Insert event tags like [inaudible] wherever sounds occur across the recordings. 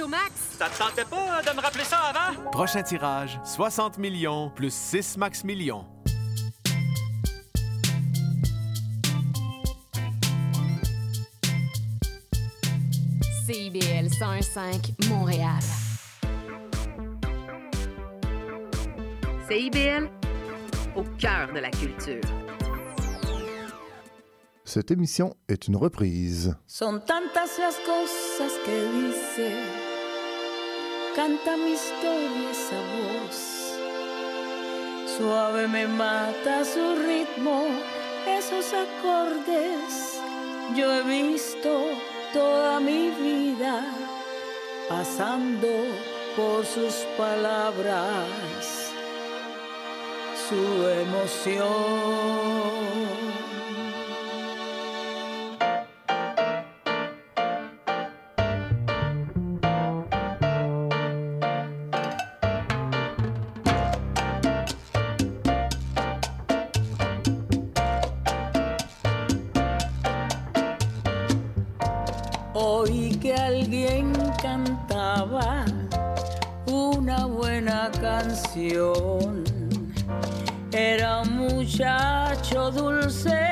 Max. Ça te tentait pas de me rappeler ça avant? Prochain tirage, 60 millions plus 6 max millions. CIBL 105 Montréal. CIBL, au cœur de la culture. Cette émission est une reprise. Son tantas las cosas que dice, canta mi historia esa voz. Suave me mata su ritmo, esos acordes. Yo he visto toda mi vida pasando por sus palabras, su emoción. Oí que alguien cantaba una buena canción. Era un muchacho dulce,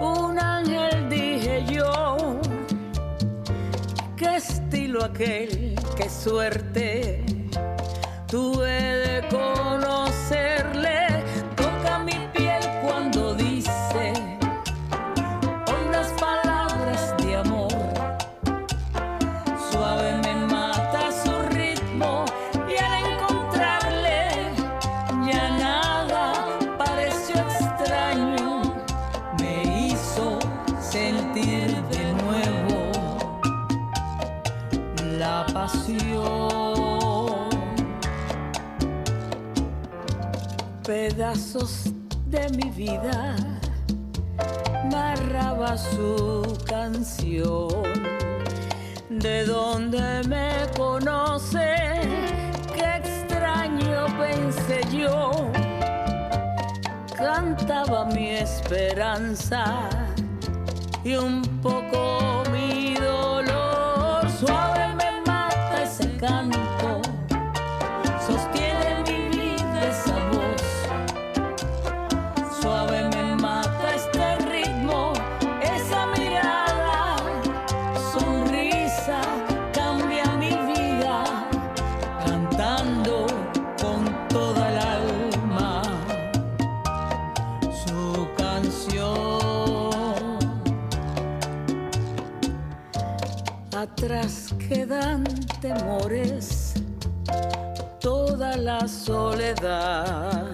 un ángel dije yo. Qué estilo aquel, qué suerte. Tuve de conocerle. Pedazos de mi vida narraba su canción. De donde me conoce, qué extraño pensé yo. Cantaba mi esperanza y un poco canción. Atrás quedan temores, toda la soledad.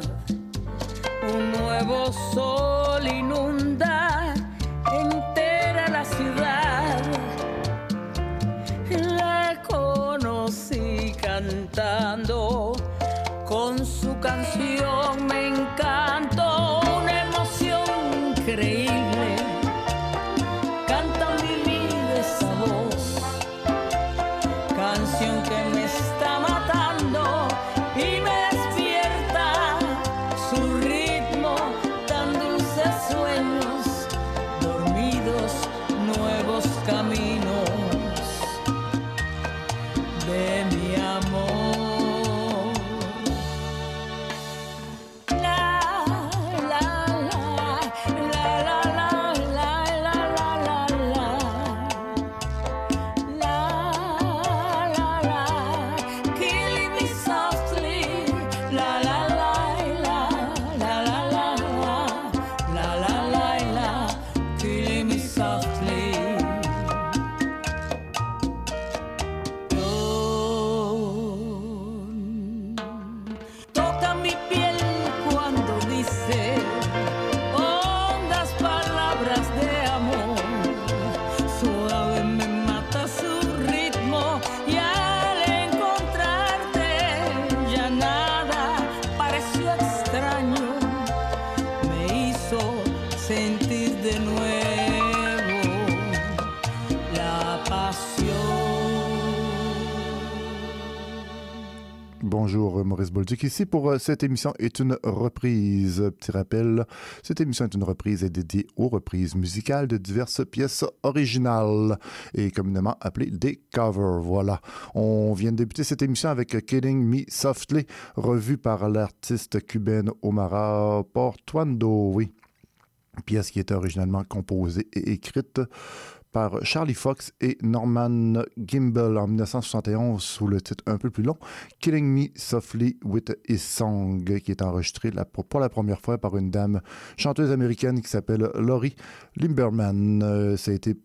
Un nuevo sol inunda entera la ciudad. La conocí cantando, con su canción me encantó, Bonjour, Maurice Bolduc ici pour euh, cette émission est une reprise. Petit rappel, cette émission est une reprise et dédiée aux reprises musicales de diverses pièces originales et communément appelées des covers. Voilà. On vient de débuter cette émission avec Killing Me Softly, revue par l'artiste cubaine Omara Portuando. Oui. Pièce qui était originalement composée et écrite par Charlie Fox et Norman Gimbel en 1971 sous le titre un peu plus long Killing Me Softly with His Song qui est enregistré pour la première fois par une dame chanteuse américaine qui s'appelle Laurie Limberman. Euh, ça a été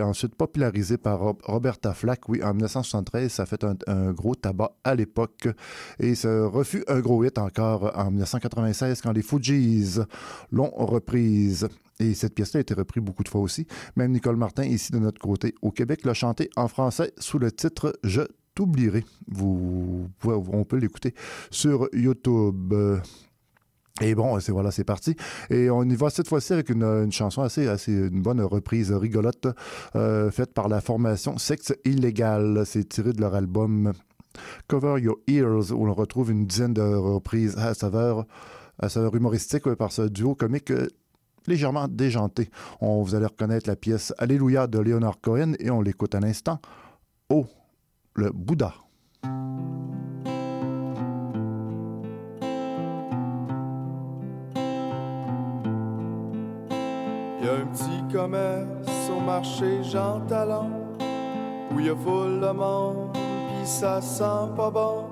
ensuite popularisé par Roberta Flack, oui, en 1973. Ça a fait un, gros tabac à l'époque et ça refut un gros hit encore en 1996 quand les Fugees l'ont reprise. Et cette pièce-là a été reprise beaucoup de fois aussi. Même Nicole Martin, ici de notre côté au Québec, l'a chantée en français sous le titre Je t'oublierai. Vous, on peut l'écouter sur YouTube. Et bon, c'est voilà, c'est parti. Et on y va cette fois-ci avec une, chanson assez, assez, une bonne reprise rigolote euh, faite par la formation Sexe Illégal. C'est tiré de leur album Cover Your Ears où l'on retrouve une dizaine de reprises à saveur, à saveur humoristique par ce duo comique légèrement déjanté. On, vous allez reconnaître la pièce Alléluia de Leonard Cohen et on l'écoute à l'instant. Oh, le Bouddha. Il y a un petit commerce au marché Jean Talon où il y a foule de monde pis ça sent pas bon.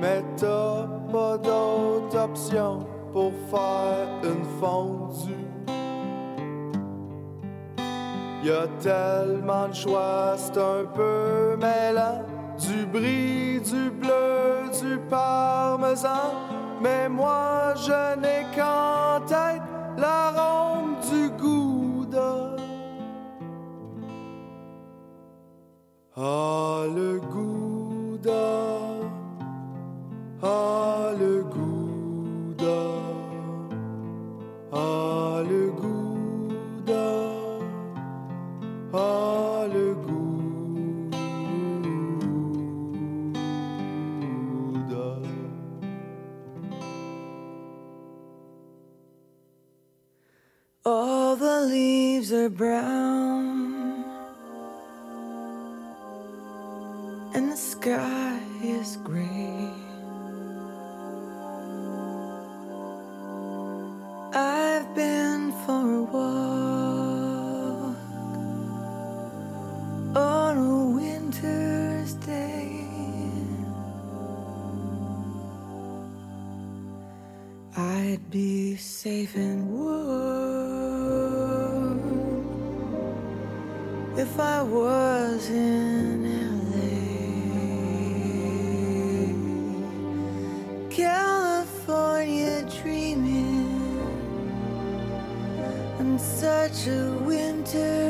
Mais t'as pas d'autre option pour faire une fondue. Y a tellement de choix, c'est un peu mêlant. Du brie, du bleu, du parmesan. Mais moi, je n'ai qu'en tête l'arôme du gouda. Ah, le gouda. Ah, brown, and the sky is gray. I've been for a walk on a winter's day. I'd be safe and if I was in LA. California dreaming on such a winter's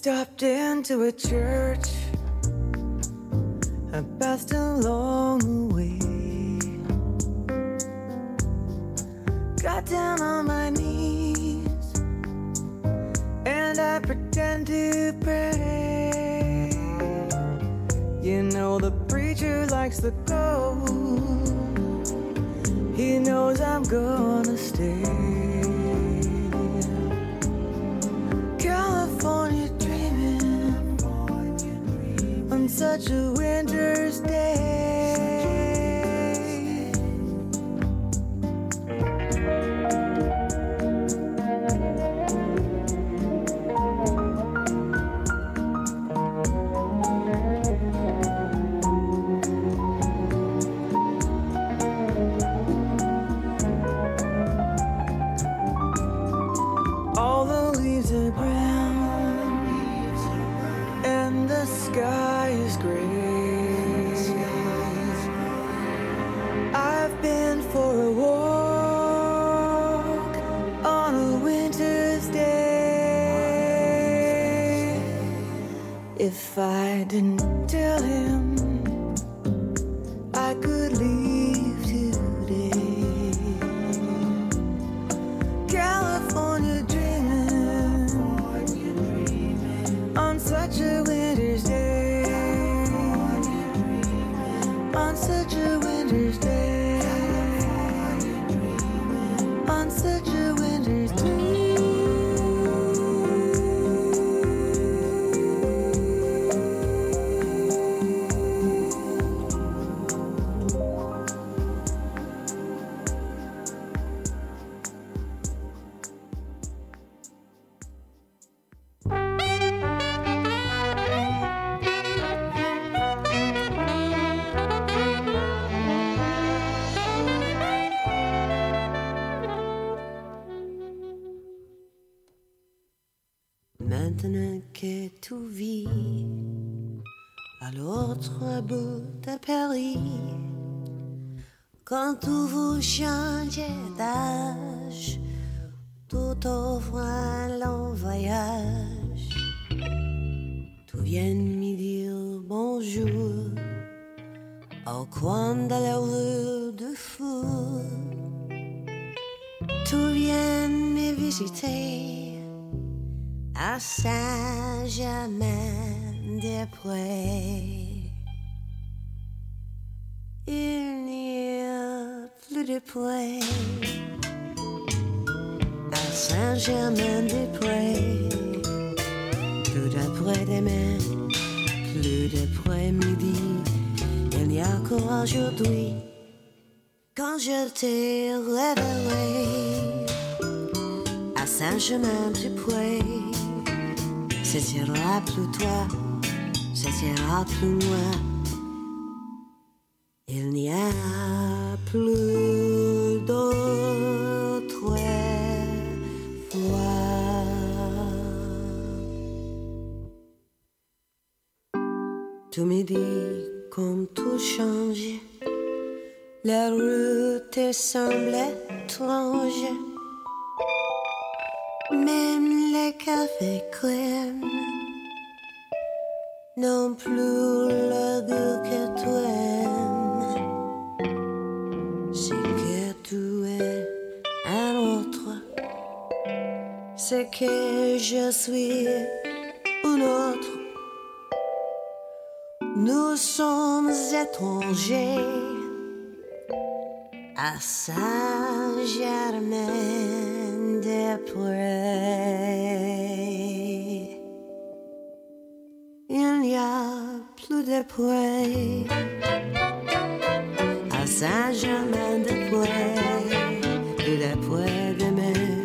Stopped into a church, I passed along the way. Got down on my knees, and I pretend to pray. You know, the preacher likes the go, he knows I'm gonna stay. Such a winter's day. Tout vous changez d'âge, tout offre un long voyage. Tout vient me dire bonjour au coin de la rue de Fou. Tout vient me visiter à Saint-Germain-des-Prés. De prés à Saint-Germain-des-Prés. Plus d'après-demain, plus d'après-midi, il n'y a qu'aujourd'hui quand je t'ai réveillé à Saint-Germain-du-Pré. Ce sera plus toi, ce sera plus moi. Il n'y a plus Comme tout change, la rue te semble étrange. Même les cafés crème n'ont plus le goût que tu aimes. C'est que tu es un autre, c'est que je suis un autre. Nous sommes étrangers à Saint-Germain-des-Prés. Il n'y a plus de prés à Saint-Germain-des-Prés. Plus d'après-demain,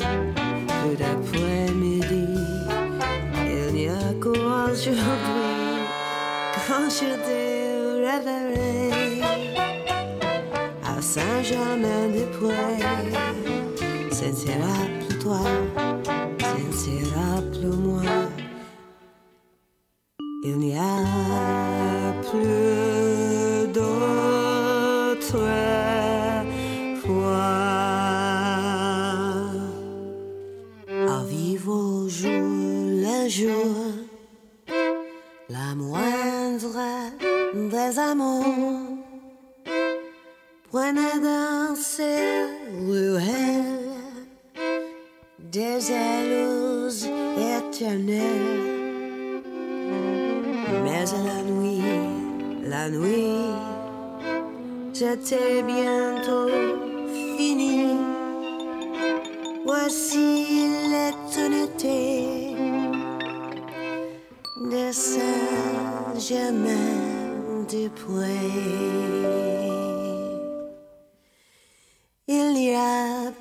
plus d'après-midi. Il n'y a qu'aujourd'hui quand je t'ai réveillé à Saint-Germain-des-Prés. Ne sera plus toi,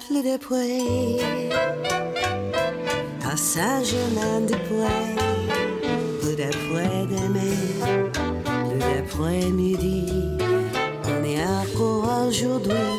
plus de à Saint-Germain-des-Prés. Plus d'après-demain, plus d'après-midi. On est encore aujourd'hui.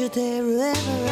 Que je t'ai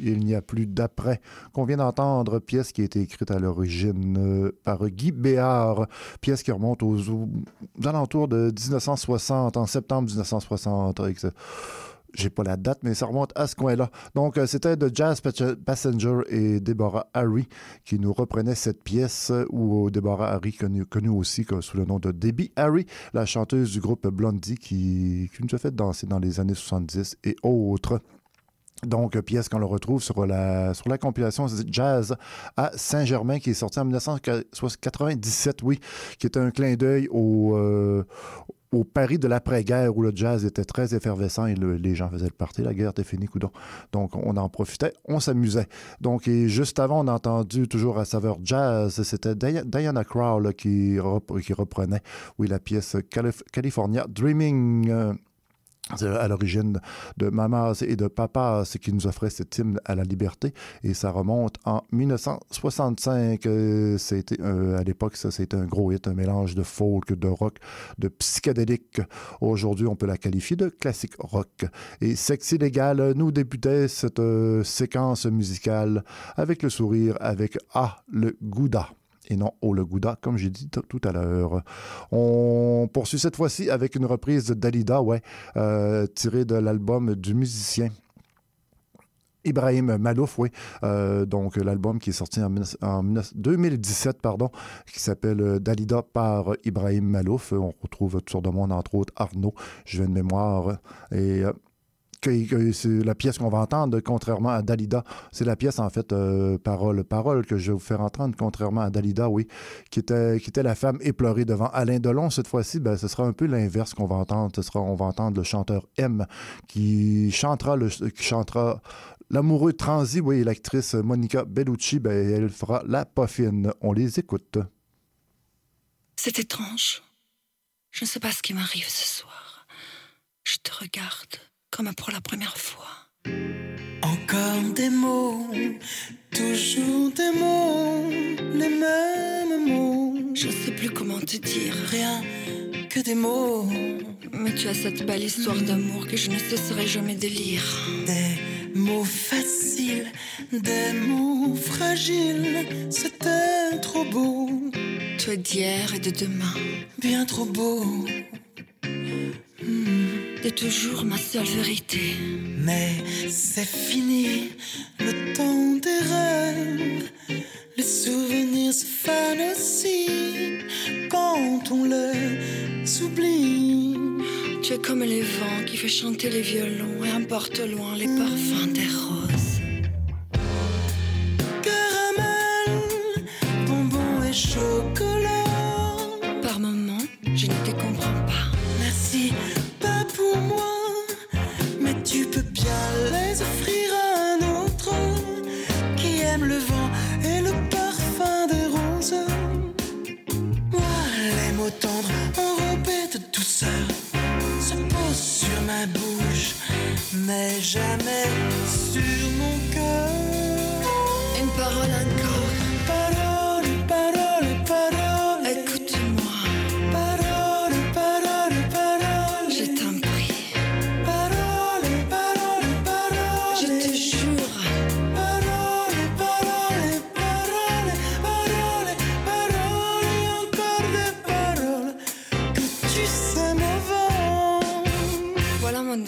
Il n'y a plus d'après. Qu'on vient d'entendre, pièce qui a été écrite à l'origine euh, par Guy Béard, pièce qui remonte aux, aux alentours de 1960, en septembre 1960. avec ce- J'ai pas la date, mais ça remonte à ce coin-là. Donc, euh, c'était de Jazz Passenger et Deborah Harry qui nous reprenaient cette pièce, euh, ou Deborah Harry, connue, aussi sous le nom de Debbie Harry, la chanteuse du groupe Blondie qui nous a fait danser dans les années 70 et autres. Donc, pièce qu'on le retrouve sur la, sur la compilation Jazz à Saint-Germain, qui est sortie en 1997, oui, qui est un clin d'œil au, euh, au Paris de l'après-guerre où le jazz était très effervescent et le- les gens faisaient le party, la guerre était finie, coudon. Donc, on en profitait, on s'amusait. Donc, juste avant, on a entendu toujours à saveur jazz, c'était Dia- Diana là, qui, rep- qui reprenait, oui, la pièce Calif- California Dreaming. Euh, à l'origine de Mamas et de Papas qui nous offrait cet hymne à la liberté et ça remonte en 1965. Euh, c'était, euh, à l'époque, ça c'était un gros hit, un mélange de folk, de rock, de psychédélique. Aujourd'hui, on peut la qualifier de classique rock. Et Sexy Légal nous débutait cette euh, séquence musicale avec le sourire, avec Ah, le Gouda et non Gouda, comme j'ai dit tout à l'heure. On poursuit cette fois-ci avec une reprise de Dalida, ouais, euh, tirée de l'album du musicien. Ibrahim Malouf, oui. Euh, donc, l'album qui est sorti en, 19 en 19 2017, pardon, qui s'appelle Dalida par Ibrahim Malouf. On retrouve toutes sortes de monde, entre autres Arnaud, je viens de mémoire. Et euh, c'est la pièce qu'on va entendre, contrairement à Dalida. C'est la pièce, en fait, euh, parole, parole que je vais vous faire entendre, contrairement à Dalida, oui, qui était, qui était la femme éplorée devant Alain Delon. Cette fois-ci, ben, ce sera un peu l'inverse qu'on va entendre. Ce sera, on va entendre le chanteur M qui chantera, le, chantera l'amoureux transi, oui, l'actrice Monica Bellucci, ben, elle fera la poffine. On les écoute. C'est étrange. Je ne sais pas ce qui m'arrive ce soir. Je te regarde comme pour la première fois. Encore des mots, toujours des mots, les mêmes mots. Je ne sais plus comment te dire. Rien que des mots, Mais tu as cette belle histoire d'amour que je ne cesserai jamais de lire. des mots faciles, des mots fragiles. C'était trop beau, es d'hier et de demain. bien trop beau. T'es toujours ma seule vérité. Mais c'est fini, le temps des rêves. Les souvenirs se fanent aussi quand on les oublie. Tu es comme les vents qui fait chanter les violons et emporte loin les parfums des roses.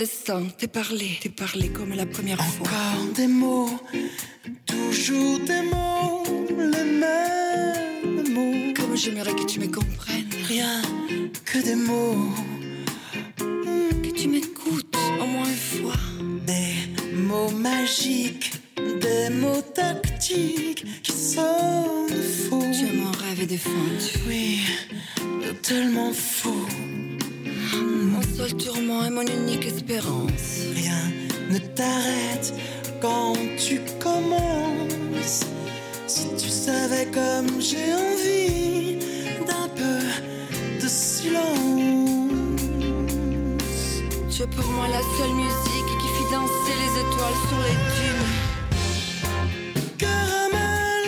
Destin. T'es parlé, t'es parlé comme la première fois. Encore des mots, toujours des mots, les mêmes mots. Comme j'aimerais que tu me comprennes. Rien que des mots, Que tu m'écoutes au moins une fois. des mots magiques, des mots tactiques qui sonnent faux. Tu es mon rêve défendu. Oui, tellement faux. Seul tourment et mon unique espérance. Rien ne t'arrête quand tu commences. Si tu savais comme j'ai envie d'un peu de silence. Tu es pour moi la seule musique qui fit danser les étoiles sur les dunes. Caramel,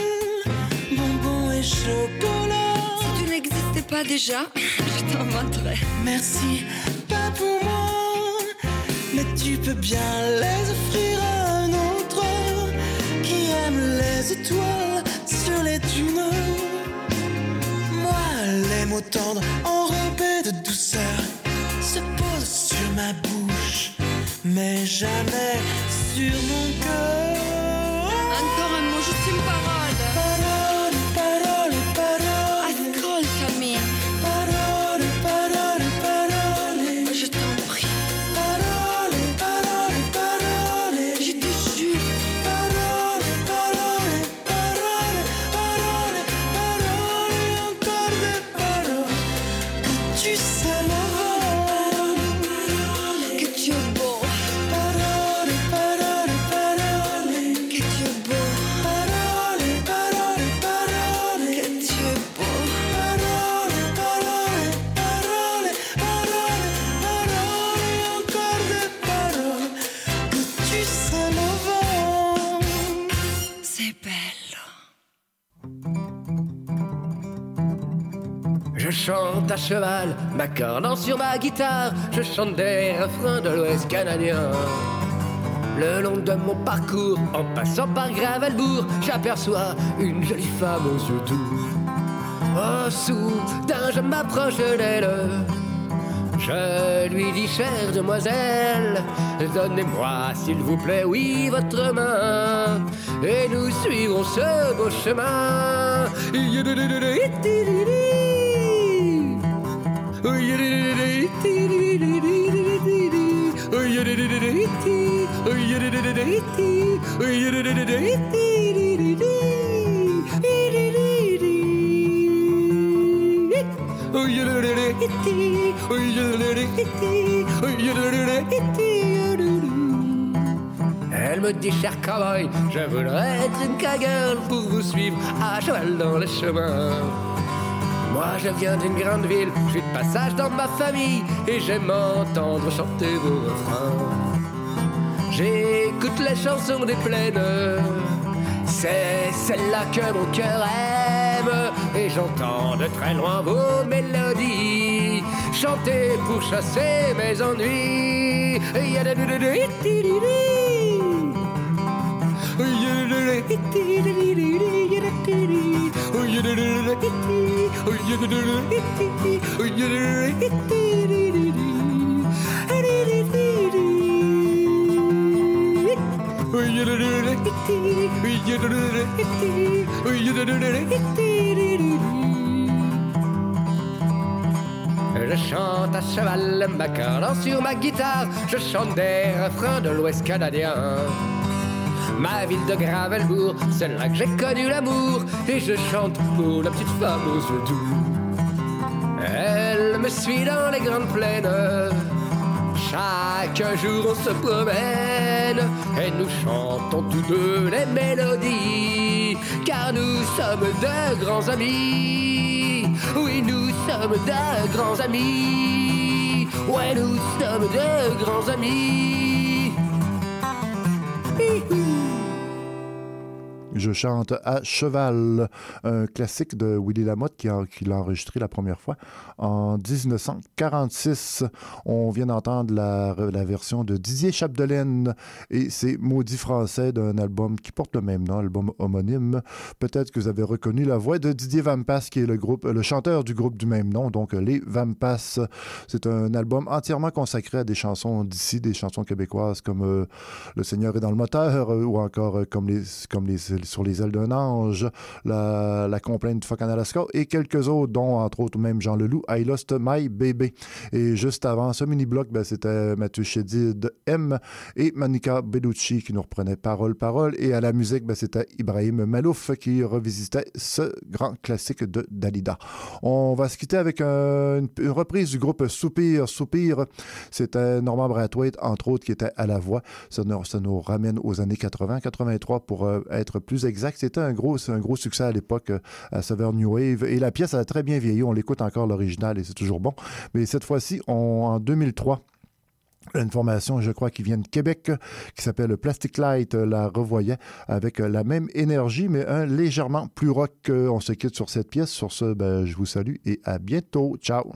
bonbon et chocolat. Si tu n'existais pas déjà, [laughs] je t'inventerais. Merci, mais tu peux bien les offrir à un autre qui aime les étoiles sur les dunes. Moi, les mots tendres enrobés de douceur se posent sur ma bouche, mais jamais sur mon cœur. Encore un mot, juste une parole. Cheval, m'accordant sur ma guitare, je chante des refrains de l'Ouest canadien. Le long de mon parcours, en passant par Gravelbourg, j'aperçois une jolie femme aux yeux doux. Oh, soudain, je m'approche d'elle. Je lui dis, chère demoiselle, donnez-moi, s'il vous plaît, oui, votre main, et nous suivrons ce beau chemin. Elle me dit, cher cowboy, je voudrais être une cagole pour vous suivre à cheval dans les chemins. Moi je viens d'une grande ville, je suis de passage dans ma famille et j'aime entendre chanter vos refrains. J'écoute les chansons des plaines, c'est celle-là que mon cœur aime et j'entends de très loin vos mélodies chanter pour chasser mes ennuis. Je chante à cheval, m'accordant sur ma guitare, je chante des refrains de l'Ouest canadien. Ma ville de Gravelbourg, c'est là que j'ai connu l'amour, et je chante pour la petite femme aux yeux doux. Elle me suit dans les grandes plaines, chaque jour on se promène, et nous chantons tous deux les mélodies, car nous sommes de grands amis. Oui, nous sommes de grands amis. Ouais, nous sommes de grands amis. Je chante à cheval, un classique de Willy Lamotte qui, qui l'a enregistré la première fois en 1946. On vient d'entendre la, la version de Didier Chapdelaine et c'est Maudit français d'un album qui porte le même nom, album homonyme. Peut-être que vous avez reconnu la voix de Didier Vampas qui est le groupe, le chanteur du groupe du même nom, donc les Vampas. C'est un album entièrement consacré à des chansons d'ici, des chansons québécoises comme euh, Le Seigneur est dans le moteur euh, ou encore euh, comme les, comme les sur les ailes d'un ange, la, la complainte du Alaska et quelques autres, dont entre autres même Jean Leloup, I Lost My Baby. Et juste avant ce mini-bloc, ben, c'était Mathieu Chédid M et Monica Bellucci qui nous reprenait Parole, Parole. Et à la musique, ben, c'était Ibrahim Malouf qui revisitait ce grand classique de Dalida. On va se quitter avec un- une, une reprise du groupe Soupir, Soupir. C'était Norman Brathwaite, entre autres, qui était à la voix. Ça nous, ça nous ramène aux années 80, 83 pour euh, être plus exact. C'était un gros, succès à l'époque euh, à saveur New Wave. Et la pièce a très bien vieilli. On l'écoute encore l'original et c'est toujours bon. Mais cette fois-ci, en 2003, une formation, je crois, qui vient de Québec, qui s'appelle Plastic Light, euh, la revoyait avec euh, la même énergie, mais un légèrement plus rock. On se quitte sur cette pièce. Sur ce, ben, je vous salue et à bientôt. Ciao.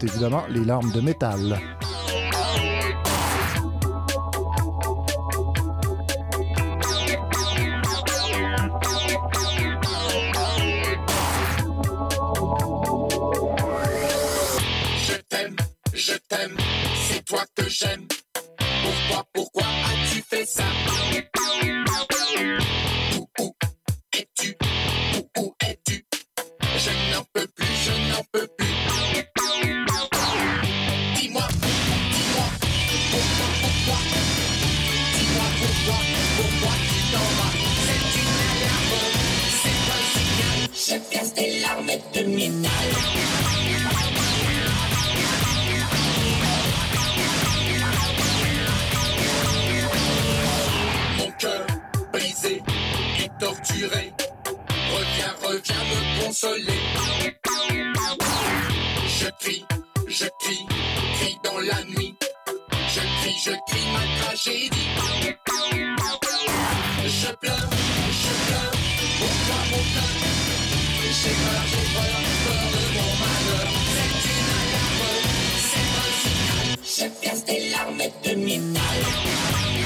Évidemment, Les larmes de métal. Je casse des larmes de métal.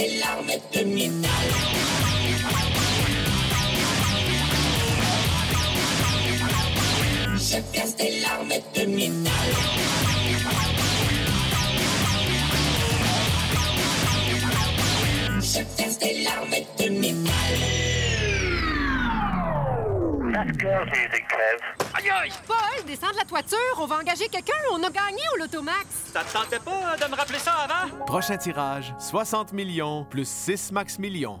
Des larmes de métal. Je casse des larmes de métal. Je casse des larmes de métal. Aïe aïe! Paul, descends de la toiture, on va engager quelqu'un, on a gagné au Lotomax. Ça te tentait pas de me rappeler ça avant? Prochain tirage, 60 millions plus 6 max millions.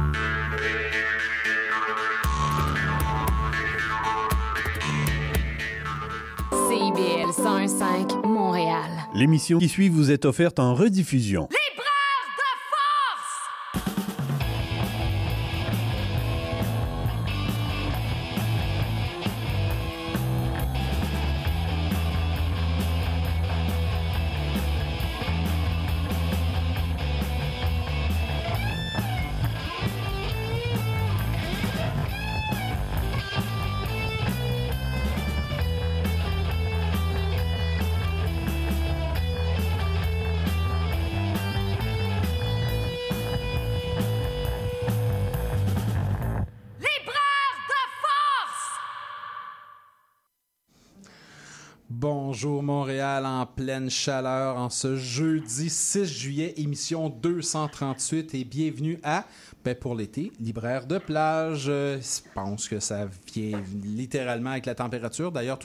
CIBL 101.5 Montréal. L'émission qui suit vous est offerte en rediffusion. Bonjour chaleur en ce jeudi 6 juillet, émission 238 et bienvenue à, ben pour l'été, libraire de plage. Euh, Je pense que ça vient littéralement avec la température. D'ailleurs,